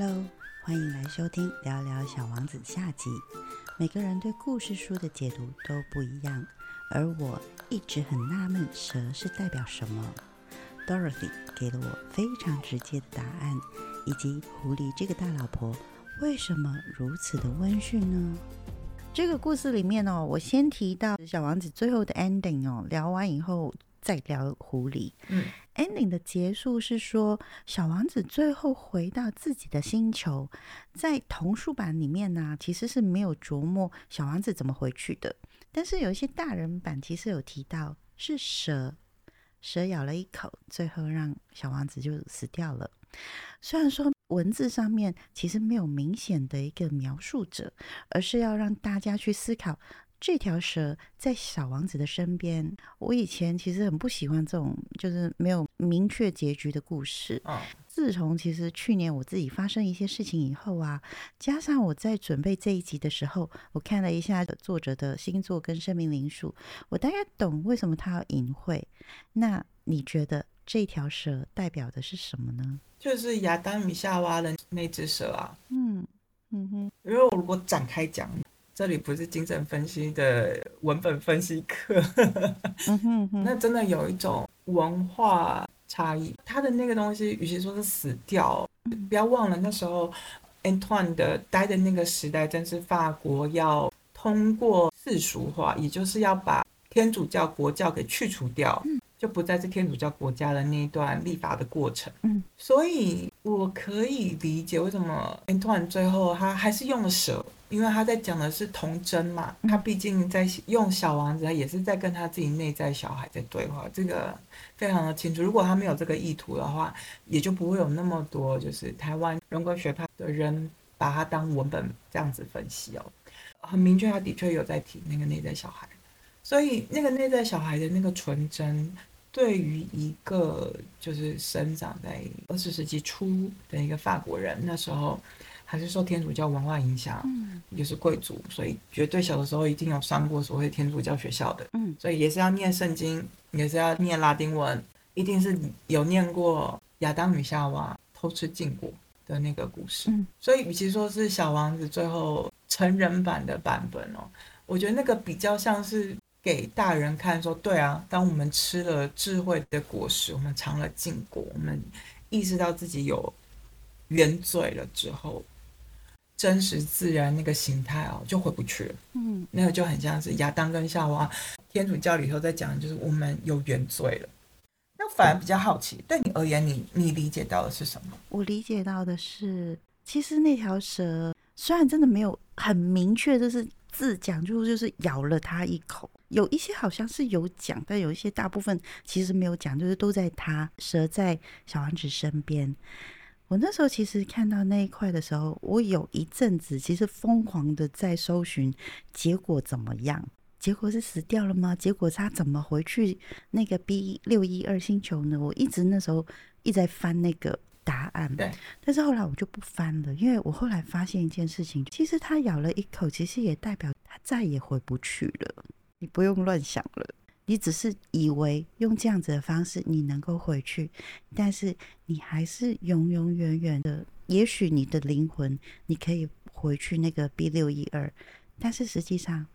Hello，欢迎来收听《聊聊小王子》下集。每个人对故事书的解读都不一样，而我一直很纳闷，蛇是代表什么？Dorothy 给了我非常直接的答案，以及狐狸这个大老婆为什么如此的温驯呢？这个故事里面哦，我先提到小王子最后的 ending 哦，聊完以后再聊狐狸。嗯 ending 的结束是说，小王子最后回到自己的星球，在童书版里面呢，其实是没有琢磨小王子怎么回去的，但是有一些大人版其实有提到是蛇，蛇咬了一口，最后让小王子就死掉了。虽然说文字上面其实没有明显的一个描述者，而是要让大家去思考这条蛇在小王子的身边。我以前其实很不喜欢这种就是没有明确结局的故事。哦，自从其实去年我自己发生一些事情以后啊，加上我在准备这一集的时候，我看了一下作者的星座跟生命灵数，我大概懂为什么他要隐晦。那你觉得这条蛇代表的是什么呢？就是亚当与夏娃的那只蛇啊。嗯嗯哼，因为我如果展开讲，这里不是精神分析的文本分析课，嗯哼嗯哼，那真的有一种文化差异。他的那个东西，与其说是死掉，不要忘了那时候 Antoine 的待的那个时代，正是法国要通过世俗化，也就是要把天主教国教给去除掉。就不再是天主教国家的那一段立法的过程，嗯，所以我可以理解为什么 Antoine 最后他还是用了蛇，因为他在讲的是童真嘛，他毕竟在用小王子，他也是在跟他自己内在小孩在对话，这个非常的清楚。如果他没有这个意图的话，也就不会有那么多就是台湾人格学派的人把他当文本这样子分析哦，很明确，他的确有在提那个内在小孩，所以那个内在小孩的那个纯真。对于一个就是生长在二十世纪初的一个法国人，那时候还是受天主教文化影响，嗯也是贵族，所以绝对小的时候一定有上过所谓天主教学校的，嗯所以也是要念圣经，也是要念拉丁文，一定是有念过亚当与夏娃偷吃禁果的那个故事。嗯所以与其说是小王子最后成人版的版本哦，我觉得那个比较像是。给大人看，说对啊，当我们吃了智慧的果实，我们尝了禁果，我们意识到自己有原罪了之后，真实自然那个形态哦，就回不去了。嗯那个就很像是亚当跟夏娃，天主教里头在讲，就是我们有原罪了。那反而比较好奇，对你而言，你你理解到的是什么？我理解到的是，其实那条蛇虽然真的没有很明确，就是字讲，就就是咬了它一口。有一些好像是有讲，但有一些大部分其实没有讲，就是都在他蛇在小王子身边。我那时候其实看到那一块的时候，我有一阵子其实疯狂的在搜寻结果怎么样，结果是死掉了吗？结果他怎么回去那个 B 六一二星球呢？我一直那时候一直在翻那个答案，对，但是后来我就不翻了，因为我后来发现一件事情，其实他咬了一口，其实也代表他再也回不去了。你不用乱想了，你只是以为用这样子的方式你能够回去，但是你还是永永远远的。也许你的灵魂你可以回去那个 B 六一二，但是实际上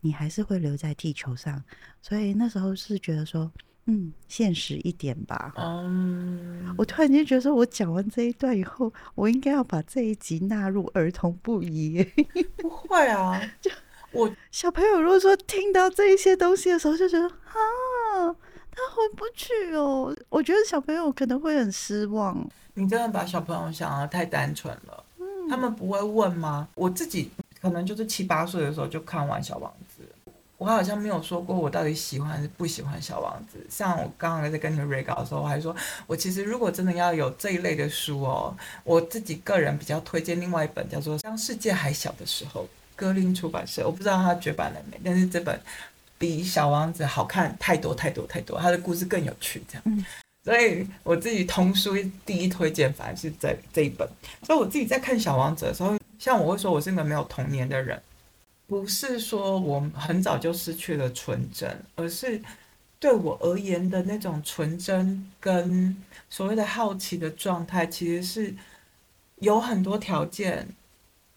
你还是会留在地球上。所以那时候是觉得说，嗯，现实一点吧。嗯，我突然间觉得说，我讲完这一段以后，我应该要把这一集纳入儿童不宜。不会啊，就我小朋友如果说听到这一些东西的时候，就觉得啊，他回不去哦。我觉得小朋友可能会很失望。你真的把小朋友想的太单纯了。嗯他们不会问吗？我自己可能就是七八岁的时候就看完《小王子》，我好像没有说过我到底喜欢还是不喜欢《小王子》。像我刚刚在跟你 re 稿的时候，我还说我其实如果真的要有这一类的书哦，我自己个人比较推荐另外一本叫做《当世界还小的时候》，格林出版社，我不知道它绝版了没，但是这本比《小王子》好看太多太多太多，它的故事更有趣，这样。嗯所以我自己童书第一推荐反而是这这一本。所以我自己在看《小王子》的时候，像我会说我是一个没有童年的人，不是说我很早就失去了纯真，而是对我而言的那种纯真跟所谓的好奇的状态，其实是有很多条件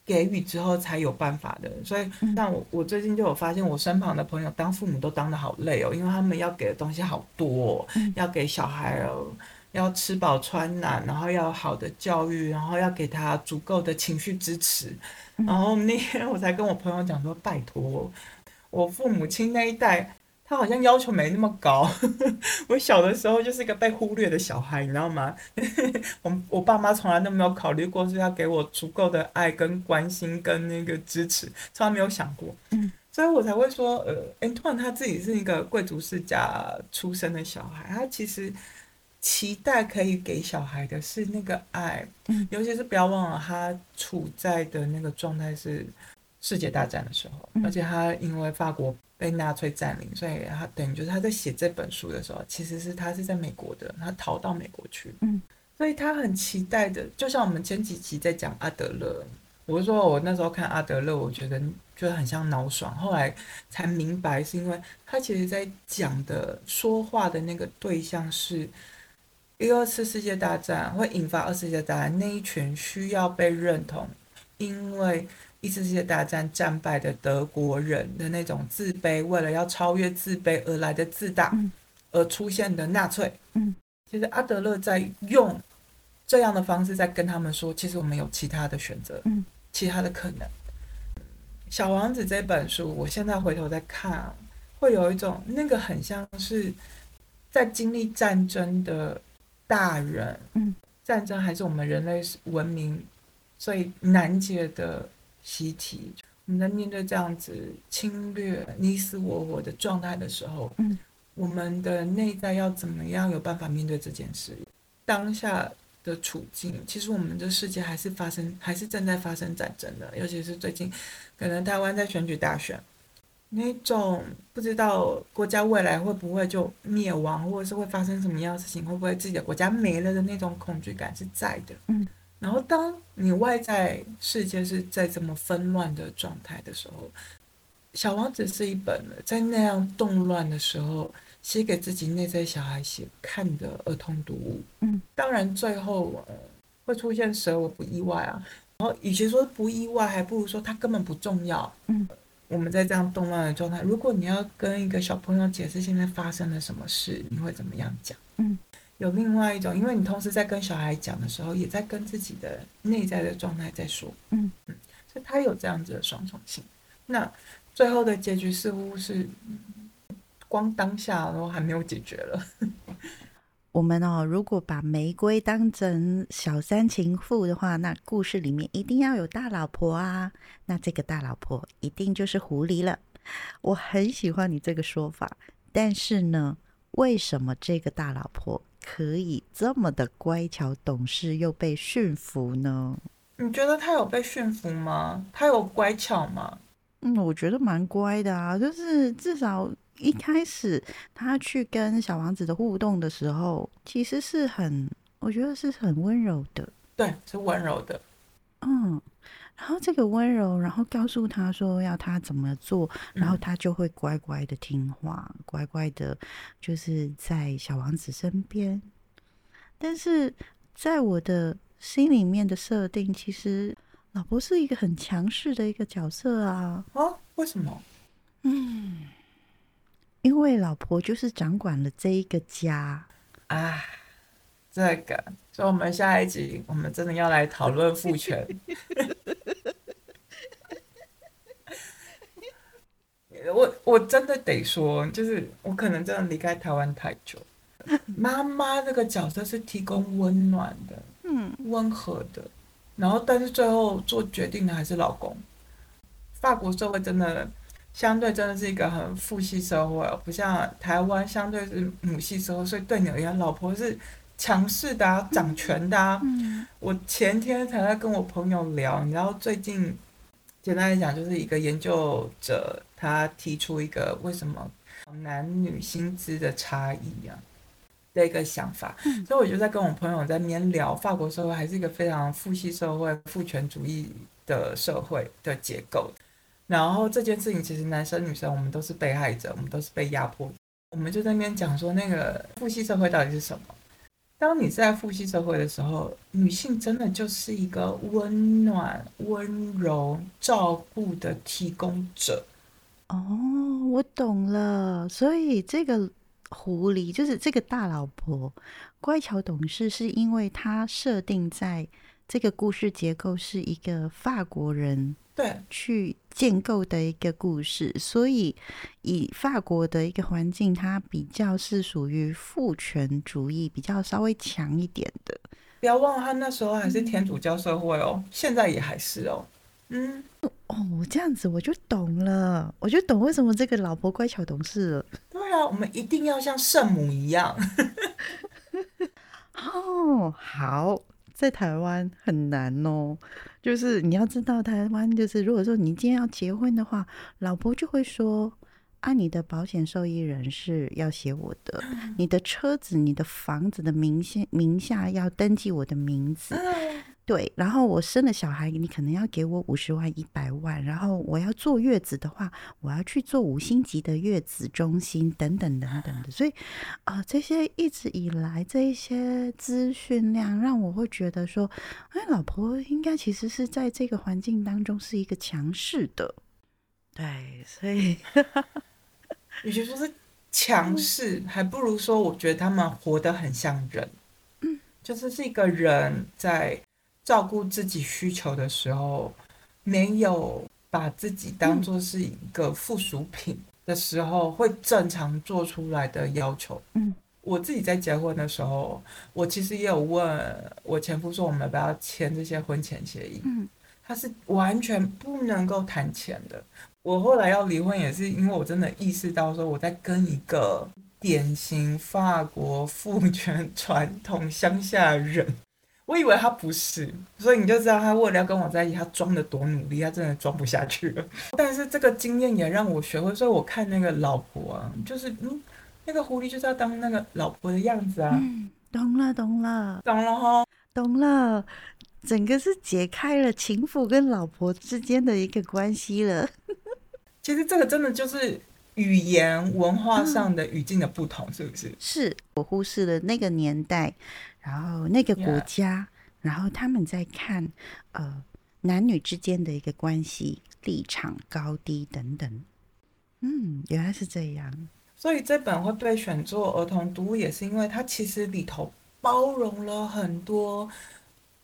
给予之后才有办法的。所以，像我我最近就有发现，我身旁的朋友当父母都当的好累哦，因为他们要给的东西好多，要给小孩哦。要吃饱穿暖，然后要好的教育，然后要给他足够的情绪支持。然后那天我才跟我朋友讲说：“拜托，我父母亲那一代，他好像要求没那么高。我小的时候就是一个被忽略的小孩，你知道吗？我 我爸妈从来都没有考虑过是要给我足够的爱跟关心跟那个支持，从来没有想过。嗯所以我才会说，呃 a n t o n 他自己是一个贵族世家出生的小孩，他其实。”期待可以给小孩的是那个爱，尤其是不要忘了他处在的那个状态是世界大战的时候，而且他因为法国被纳粹占领，所以他等于就是他在写这本书的时候，其实是他是在美国的，他逃到美国去，嗯，所以他很期待的，就像我们前几集在讲阿德勒，我是说我那时候看阿德勒，我觉得觉得很像脑爽，后来才明白是因为他其实在讲的说话的那个对象是。第二次世界大战会引发二次世界大战那一群需要被认同，因为一次世界大战战败的德国人的那种自卑，为了要超越自卑而来的自大，而出现的纳粹。嗯，其实阿德勒在用这样的方式在跟他们说，其实我们有其他的选择，嗯，其他的可能。小王子这本书，我现在回头再看，会有一种那个很像是在经历战争的。大人，嗯，战争还是我们人类文明最难解的习题。我们在面对这样子侵略你死我活的状态的时候，嗯，我们的内在要怎么样有办法面对这件事？当下的处境，其实我们的世界还是发生，还是正在发生战争的。尤其是最近，可能台湾在选举大选。那种不知道国家未来会不会就灭亡，或者是会发生什么样的事情，会不会自己的国家没了的那种恐惧感是在的。嗯，然后当你外在世界是在这么纷乱的状态的时候，《小王子》是一本在那样动乱的时候写给自己内在小孩写看的儿童读物。嗯，当然最后会出现蛇，我不意外啊。然后与其说不意外，还不如说它根本不重要。嗯。我们在这样动乱的状态，如果你要跟一个小朋友解释现在发生了什么事，你会怎么样讲？嗯，有另外一种，因为你同时在跟小孩讲的时候，也在跟自己的内在的状态在说。嗯嗯，所以他有这样子的双重性。那最后的结局似乎是，光当下都还没有解决了。我们哦，如果把玫瑰当成小三情妇的话，那故事里面一定要有大老婆啊。那这个大老婆一定就是狐狸了。我很喜欢你这个说法，但是呢，为什么这个大老婆可以这么的乖巧懂事又被驯服呢？你觉得她有被驯服吗？她有乖巧吗？嗯，我觉得蛮乖的啊，就是至少。一开始她去跟小王子的互动的时候，其实是很，我觉得是很温柔的。对，是温柔的。嗯，然后这个温柔，然后告诉他说要他怎么做，然后他就会乖乖的听话，乖乖的，就是在小王子身边。但是在我的心里面的设定，其实老婆是一个很强势的一个角色啊。啊？为什么？嗯。因为老婆就是掌管了这一个家啊，这个，所以我们下一集我们真的要来讨论父权。我我真的得说，就是我可能真的离开台湾太久，妈妈这个角色是提供温暖的，嗯，温和的，然后但是最后做决定的还是老公。法国社会真的。相对真的是一个很父系社会，不像台湾相对是母系社会，所以对你而言，老婆是强势的、啊掌权的啊。我前天才在跟我朋友聊，你知道最近简单来讲，就是一个研究者他提出一个为什么男女薪资的差异啊的一个想法，所以我就在跟我朋友在那边聊，法国社会还是一个非常父系社会、父权主义的社会的结构。然后这件事情其实男生女生我们都是被害者，我们都是被压迫。我们就在那边讲说那个父系社会到底是什么？当你在父系社会的时候，女性真的就是一个温暖、温柔、照顾的提供者。哦，我懂了。所以这个狐狸就是这个大老婆，乖巧懂事，是因为她设定在这个故事结构是一个法国人对，去建构的一个故事，所以以法国的一个环境，它比较是属于父权主义，比较稍微强一点的。不要忘了，他那时候还是天主教社会哦，现在也还是哦。嗯，哦，这样子我就懂了，我就懂为什么这个老婆乖巧懂事了。对啊，我们一定要像圣母一样。哦，好，在台湾很难哦。就是你要知道，台湾就是如果说你今天要结婚的话，老婆就会说：“啊，你的保险受益人是要写我的，你的车子、你的房子的名下名下要登记我的名字。”对，然后我生了小孩，你可能要给我五十万、一百万，然后我要坐月子的话，我要去做五星级的月子中心，等等等等的。所以，啊，这些一直以来这一些资讯量，让我会觉得说，哎，老婆应该其实是在这个环境当中是一个强势的。对，所以，与其说是强势，还不如说，我觉得他们活得很像人。嗯，就是是一个人在。照顾自己需求的时候，没有把自己当做是一个附属品的时候，会正常做出来的要求。嗯，我自己在结婚的时候，我其实也有问我前夫说，我们要不要签这些婚前协议？嗯，他是完全不能够谈钱的。我后来要离婚，也是因为我真的意识到说，我在跟一个典型法国父权传统乡下人。我以为他不是，所以你就知道他为了要跟我在一起，他装的多努力，他真的装不下去了。但是这个经验也让我学会，所以我看那个老婆啊，就是嗯，那个狐狸就是要当那个老婆的样子啊。嗯，懂了，懂了，懂了哈，懂了，整个是解开了情妇跟老婆之间的一个关系了。其实这个真的就是语言文化上的语境的不同，是不是？是我忽视了那个年代。然后那个国家，然后他们在看呃男女之间的一个关系立场高低等等，嗯，原来是这样。所以这本会被选作儿童读物，也是因为它其实里头包容了很多。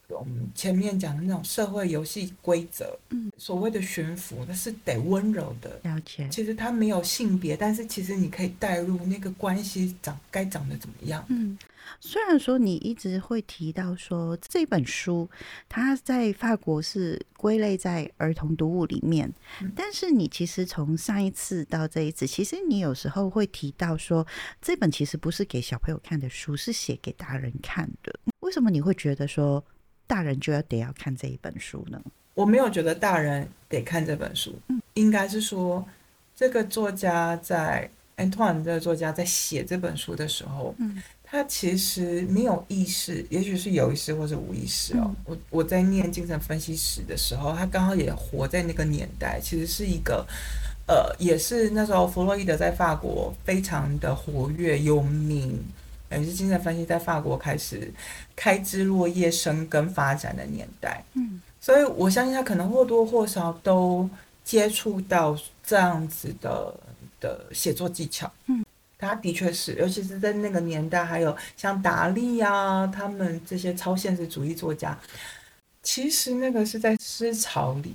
我们前面讲的那种社会游戏规则，嗯，所谓的驯服，那是得温柔的。了解。其实它没有性别，但是其实你可以带入那个关系长该长得怎么样。嗯，虽然说你一直会提到说这本书它在法国是归类在儿童读物里面，但是你其实从上一次到这一次，其实你有时候会提到说这本其实不是给小朋友看的书，是写给大人看的。为什么你会觉得说？大人就要得要看这一本书呢？我没有觉得大人得看这本书，嗯，应该是说这个作家在 Antoine 这个作家在写这本书的时候，嗯，他其实没有意识，也许是有意识或者无意识哦。我我在念精神分析史的时候，他刚好也活在那个年代，其实是一个呃，也是那时候弗洛伊德在法国非常的活跃有名。也是精神分析在法国开始开枝落叶、生根发展的年代。嗯，所以我相信他可能或多或少都接触到这样子的的写作技巧。嗯，他的确是，尤其是在那个年代，还有像达利啊，他们这些超现实主义作家，其实那个是在思潮里。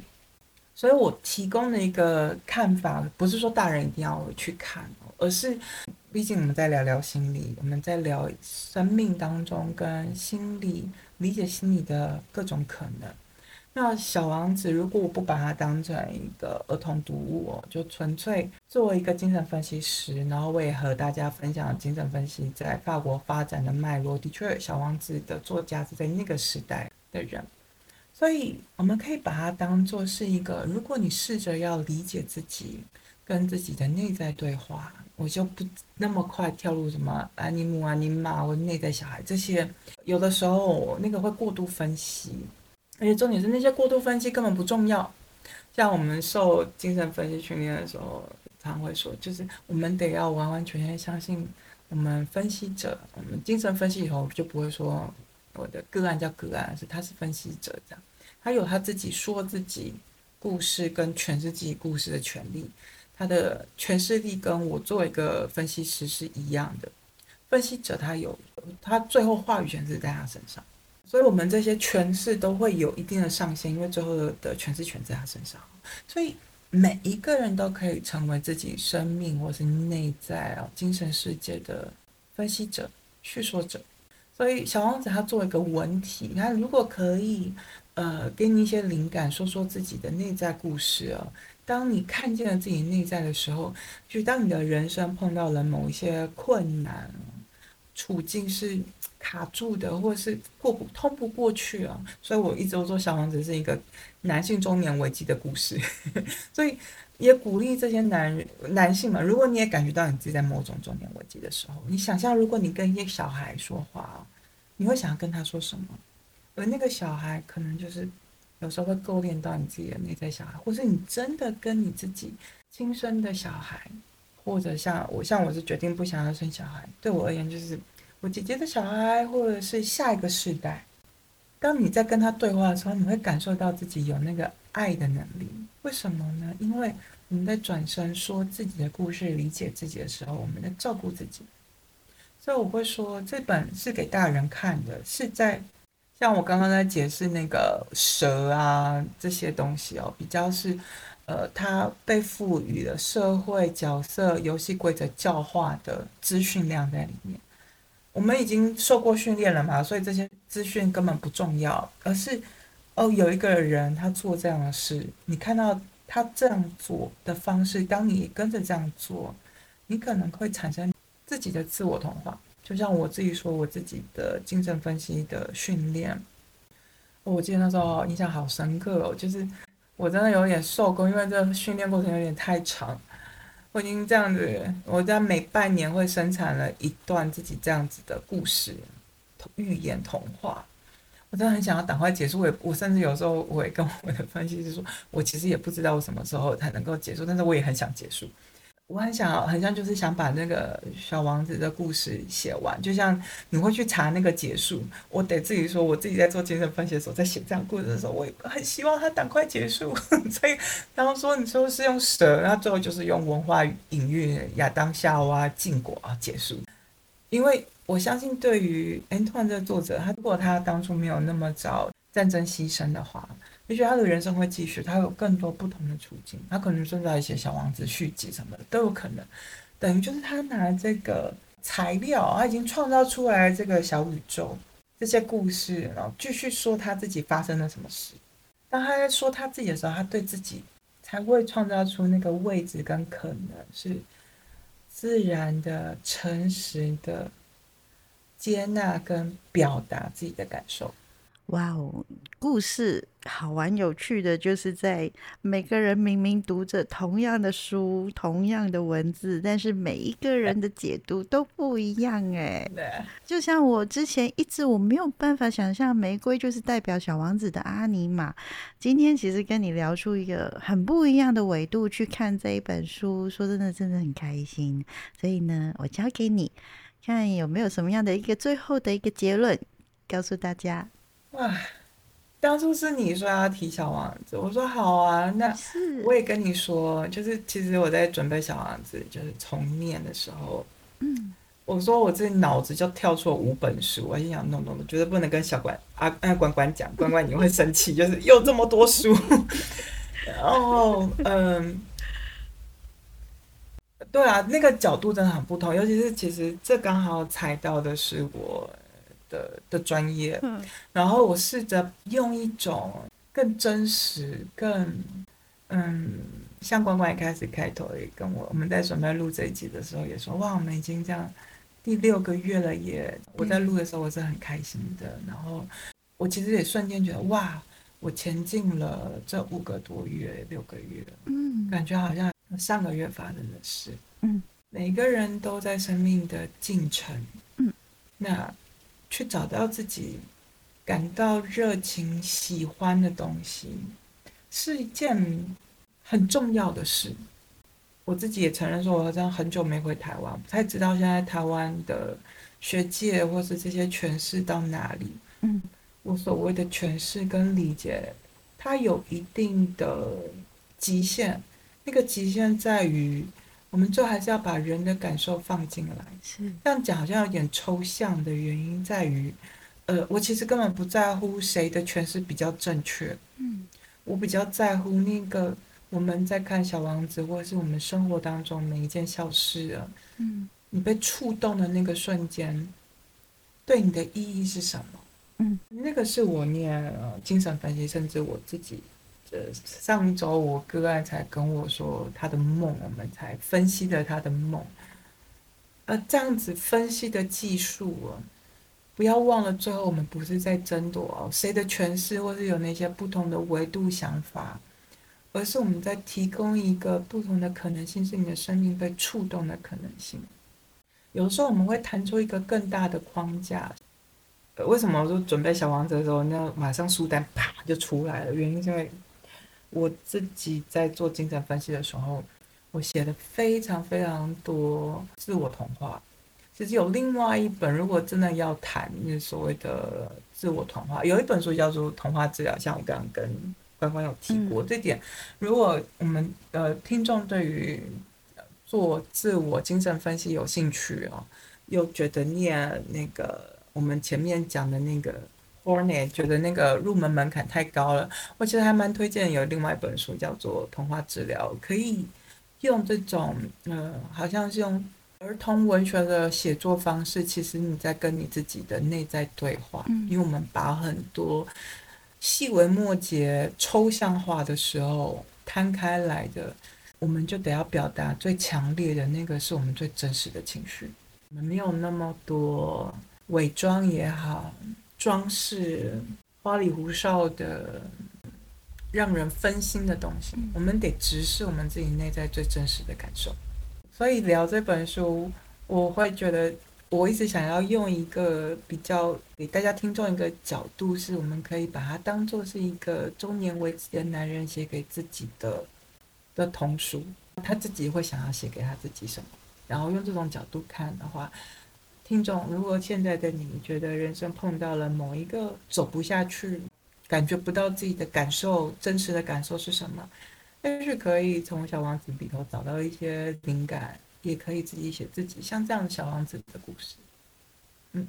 所以我提供的一个看法，不是说大人一定要去看，而是。毕竟我们在聊聊心理，我们在聊生命当中跟心理理解心理的各种可能。那小王子，如果我不把它当成一个儿童读物，就纯粹作为一个精神分析师，然后我也和大家分享精神分析在法国发展的脉络。的确，小王子的作家是在那个时代的人，所以我们可以把它当做是一个，如果你试着要理解自己，跟自己的内在对话。我就不那么快跳入什么安尼姆啊、尼玛或内在小孩这些，有的时候那个会过度分析，而且重点是那些过度分析根本不重要。像我们受精神分析训练的时候，常会说，就是我们得要完完全全相信我们分析者，我们精神分析以后就不会说我的个案叫个案，是他是分析者这样，他有他自己说自己故事跟诠释自己故事的权利，他的诠释力跟我作为一个分析师是一样的。分析者他有他最后话语权是在他身上，所以我们这些诠释都会有一定的上限，因为最后的诠释权在他身上，所以。每一个人都可以成为自己生命或是内在啊精神世界的分析者、叙说者。所以，小王子他作为一个文体，他如果可以，呃，给你一些灵感，说说自己的内在故事哦。当你看见了自己内在的时候，就当你的人生碰到了某一些困难、处境是。卡住的，或者是过不通不过去啊，所以我一直都说小王子是一个男性中年危机的故事，所以也鼓励这些男人男性们，如果你也感觉到你自己在某种中年危机的时候，你想象如果你跟一个小孩说话你会想要跟他说什么？而那个小孩可能就是有时候会勾连到你自己的内在小孩，或是你真的跟你自己亲生的小孩，或者像我，像我是决定不想要生小孩，对我而言就是。我姐姐的小孩，或者是下一个世代，当你在跟他对话的时候，你会感受到自己有那个爱的能力。为什么呢？因为我们在转身说自己的故事、理解自己的时候，我们在照顾自己。所以我会说，这本是给大人看的，是在像我刚刚在解释那个蛇啊这些东西哦，比较是呃，它被赋予了社会角色、游戏规则教化的资讯量在里面。我们已经受过训练了嘛，所以这些资讯根本不重要，而是哦，有一个人他做这样的事，你看到他这样做的方式，当你跟着这样做，你可能会产生自己的自我同化。就像我自己说，我自己的精神分析的训练，我记得那时候印象好深刻哦，就是我真的有点受够，因为这训练过程有点太长。我已经这样子，我在每半年会生产了一段自己这样子的故事、寓言、童话。我真的很想要赶快结束。我也我甚至有时候我也跟我的分析师说，我其实也不知道我什么时候才能够结束，但是我也很想结束。我很想，很像就是想把那个小王子的故事写完，就像你会去查那个结束，我得自己说，我自己在做精神分析的时候，在写这样故事的时候，我也很希望它赶快结束。所以，刚刚说你说是用蛇，然后最后就是用文化隐喻亚当夏娃禁果啊结束。因为我相信，对于 Antoine 这个作者，他如果他当初没有那么早战争牺牲的话。也许他的人生会继续，他有更多不同的处境，他可能正在写小王子续集什么的都有可能。等于就是他拿这个材料，他已经创造出来这个小宇宙，这些故事，然后继续说他自己发生了什么事。当他在说他自己的时候，他对自己才会创造出那个位置跟可能，是自然的、诚实的接纳跟表达自己的感受。哇哦，故事好玩有趣的，就是在每个人明明读着同样的书、同样的文字，但是每一个人的解读都不一样哎。就像我之前一直我没有办法想象玫瑰就是代表小王子的阿尼玛，今天其实跟你聊出一个很不一样的维度去看这一本书，说真的真的很开心。所以呢，我交给你，看有没有什么样的一个最后的一个结论，告诉大家。哇，当初是你说要提小王子，我说好啊，那我也跟你说，就是其实我在准备小王子，就是重念的时候，嗯，我说我这脑子就跳出了五本书，我心想弄弄的，绝对不能跟小管啊啊关关讲，关关你会生气，就是又这么多书，然后嗯，对啊，那个角度真的很不同，尤其是其实这刚好踩到的是我。的的专业，嗯。然后我试着用一种更真实、更嗯，像关关一开始开头也跟我，我们在准备录这一集的时候也说，哇，我们已经这样第六个月了耶！我在录的时候我是很开心的，然后我其实也瞬间觉得，哇，我前进了这五个多月、六个月，嗯，感觉好像上个月发生的事，嗯，每个人都在生命的进程，嗯，那。去找到自己感到热情、喜欢的东西，是一件很重要的事。我自己也承认说，我好像很久没回台湾，不太知道现在台湾的学界或是这些诠释到哪里。嗯，我所谓的诠释跟理解，它有一定的极限。那个极限在于，我们最后还是要把人的感受放进来。是这样讲好像有点抽象的原因在于，呃，我其实根本不在乎谁的诠释比较正确。嗯我比较在乎那个我们在看《小王子》或者是我们生活当中每一件小事啊，嗯你被触动的那个瞬间，对你的意义是什么？嗯，那个是我念呃精神分析，甚至我自己，呃，上周我个案才跟我说他的梦，我们才分析了他的梦。呃，这样子分析的技术啊，不要忘了，最后我们不是在争夺哦谁的诠释，或是有那些不同的维度想法，而是我们在提供一个不同的可能性，是你的生命被触动的可能性。有时候我们会弹出一个更大的框架。为什么我说准备小王子的时候，那马上书单啪就出来了？原因是因为我自己在做精神分析的时候，我写了非常非常多自我童话。其实有另外一本，如果真的要谈那所谓的自我童话，有一本书叫做《童话治疗》，像我刚刚跟关关有提过、这点。如果我们呃听众对于呃做自我精神分析有兴趣哦，又觉得念那个我们前面讲的那个 Hornet，觉得那个入门门槛太高了，我其实还蛮推荐有另外一本书叫做《童话治疗》，可以用这种呃，好像是用儿童文学的写作方式，其实你在跟你自己的内在对话，嗯因为我们把很多细微末节抽象化的时候摊开来的，我们就得要表达最强烈的那个是我们最真实的情绪。我们没有那么多伪装也好，装饰、花里胡哨的让人分心的东西，我们得直视我们自己内在最真实的感受。所以聊这本书，我会觉得我一直想要用一个比较给大家听众一个角度，是我们可以把它当做是一个中年危机的男人写给自己的的童书，他自己会想要写给他自己什么，然后用这种角度看的话。听众，如果现在的你觉得人生碰到了某一个走不下去，感觉不到自己的感受，真实的感受是什么？但是可以从《小王子》里头找到一些灵感，也可以自己写自己像这样的小王子的故事。嗯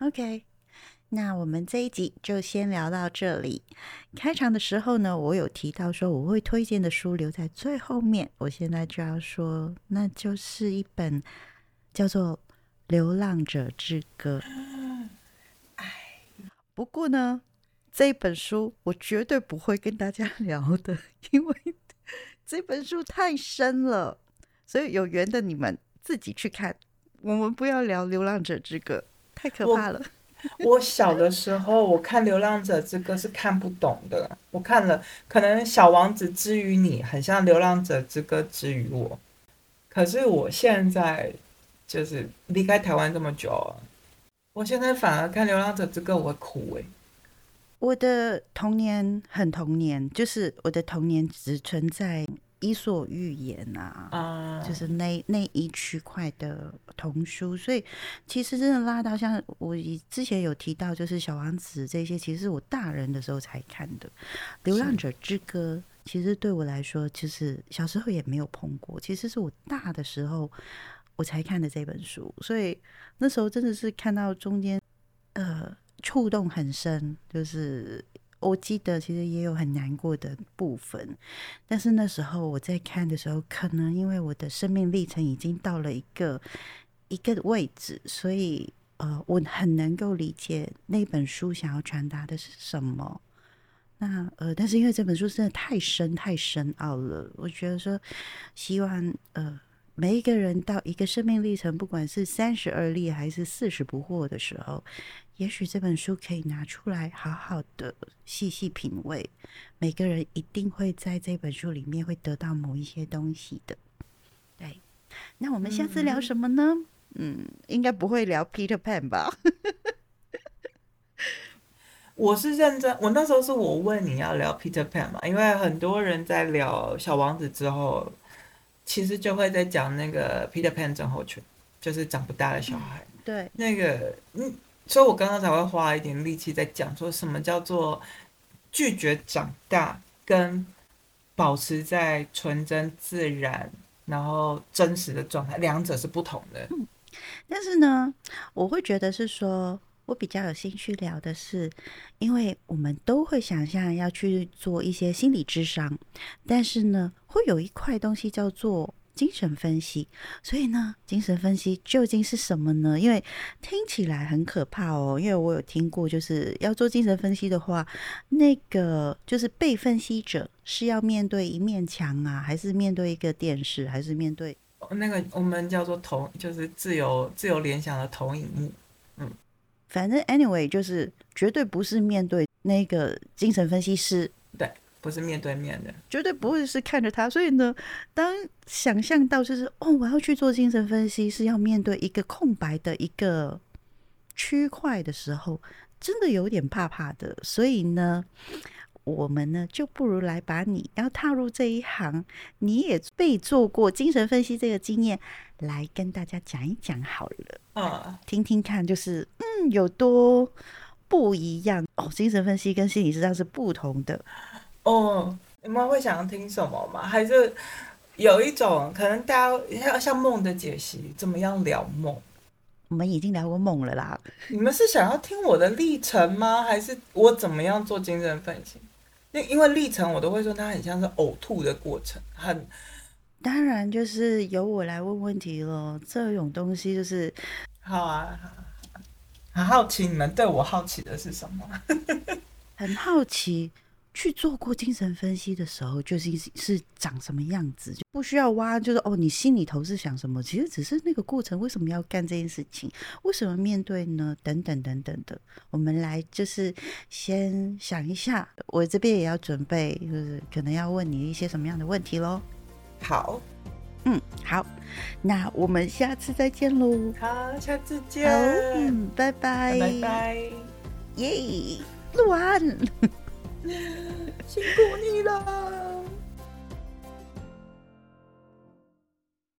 OK，那我们这一集就先聊到这里。开场的时候呢，我有提到说我会推荐的书留在最后面，我现在就要说，那就是一本叫做《流浪者之歌》。不过呢，这本书我绝对不会跟大家聊的，因为这本书太深了，所以有缘的你们自己去看。我们不要聊《流浪者之歌》，太可怕了。我小的时候，我看《流浪者之歌》是看不懂的。我看了，可能《小王子》之于你，很像《流浪者之歌》之于我。可是我现在就是离开台湾这么久啊，我现在反而看《流浪者之歌》我会哭欸。诶、我的童年很童年，就是我的童年只存在《伊索寓言》啊，啊，就是那那一区块的童书，所以其实真的拉到像我以之前有提到，就是《小王子》这些，其实是我大人的时候才看的，《流浪者之歌》。其实对我来说，就是小时候也没有碰过，其实是我大的时候我才看的这本书，所以那时候真的是看到中间，呃，触动很深，就是我记得其实也有很难过的部分，但是那时候我在看的时候，可能因为我的生命历程已经到了一个一个位置，所以呃，我很能够理解那本书想要传达的是什么。那呃，但是因为这本书真的太深太深奥了，我觉得说，希望呃每一个人到一个生命历程，不管是三十而立还是四十不惑的时候，也许这本书可以拿出来好好的细细品味。每个人一定会在这本书里面会得到某一些东西的。对，那我们下次聊什么呢？嗯，应该不会聊 Peter Pan 吧？我是认真，我那时候是我问你要聊 Peter Pan 嘛，因为很多人在聊小王子之后，其实就会在讲那个 Peter Pan 症候群，就是长不大的小孩。对，那个，嗯，所以我刚刚才会花一点力气在讲说什么叫做拒绝长大跟保持在纯真、自然，然后真实的状态，两者是不同的。但是呢，我会觉得是说，我比较有兴趣聊的是，因为我们都会想象要去做一些心理智商，但是呢，会有一块东西叫做精神分析。所以呢，精神分析究竟是什么呢？因为听起来很可怕哦。因为我有听过，就是要做精神分析的话，那个就是被分析者是要面对一面墙啊，还是面对一个电视，还是面对？那个我们叫做投，就是自由自由联想的投影幕。嗯，反正 anyway 就是绝对不是面对那个精神分析师，对，不是面对面的，绝对不会是看着他。所以呢，当想象到就是哦，我要去做精神分析，是要面对一个空白的一个区块的时候，真的有点怕怕的。所以呢。我们呢，就不如来把你要踏入这一行，你也被做过精神分析这个经验，来跟大家讲一讲好了。啊，听听看，就是嗯，有多不一样哦。精神分析跟心理实际上是不同的哦。你们会想要听什么吗？还是有一种可能，大家要像梦的解析，怎么样聊梦？我们已经聊过梦了啦。你们是想要听我的历程吗？还是我怎么样做精神分析？因因为历程，我都会说它很像是呕吐的过程，很当然就是由我来问问题了。这种东西就是好啊，很好奇你们对我好奇的是什么？很好奇。去做过精神分析的时候，就是是长什么样子，就不需要挖，就是哦，你心里头是想什么？其实只是那个过程，为什么要干这件事情？为什么面对呢？等等等等的，我们来就是先想一下，我这边也要准备，就是可能要问你一些什么样的问题喽。好，嗯，好，那我们下次再见喽。好，下次见。嗯，拜拜，拜拜，耶，录完。辛苦你了。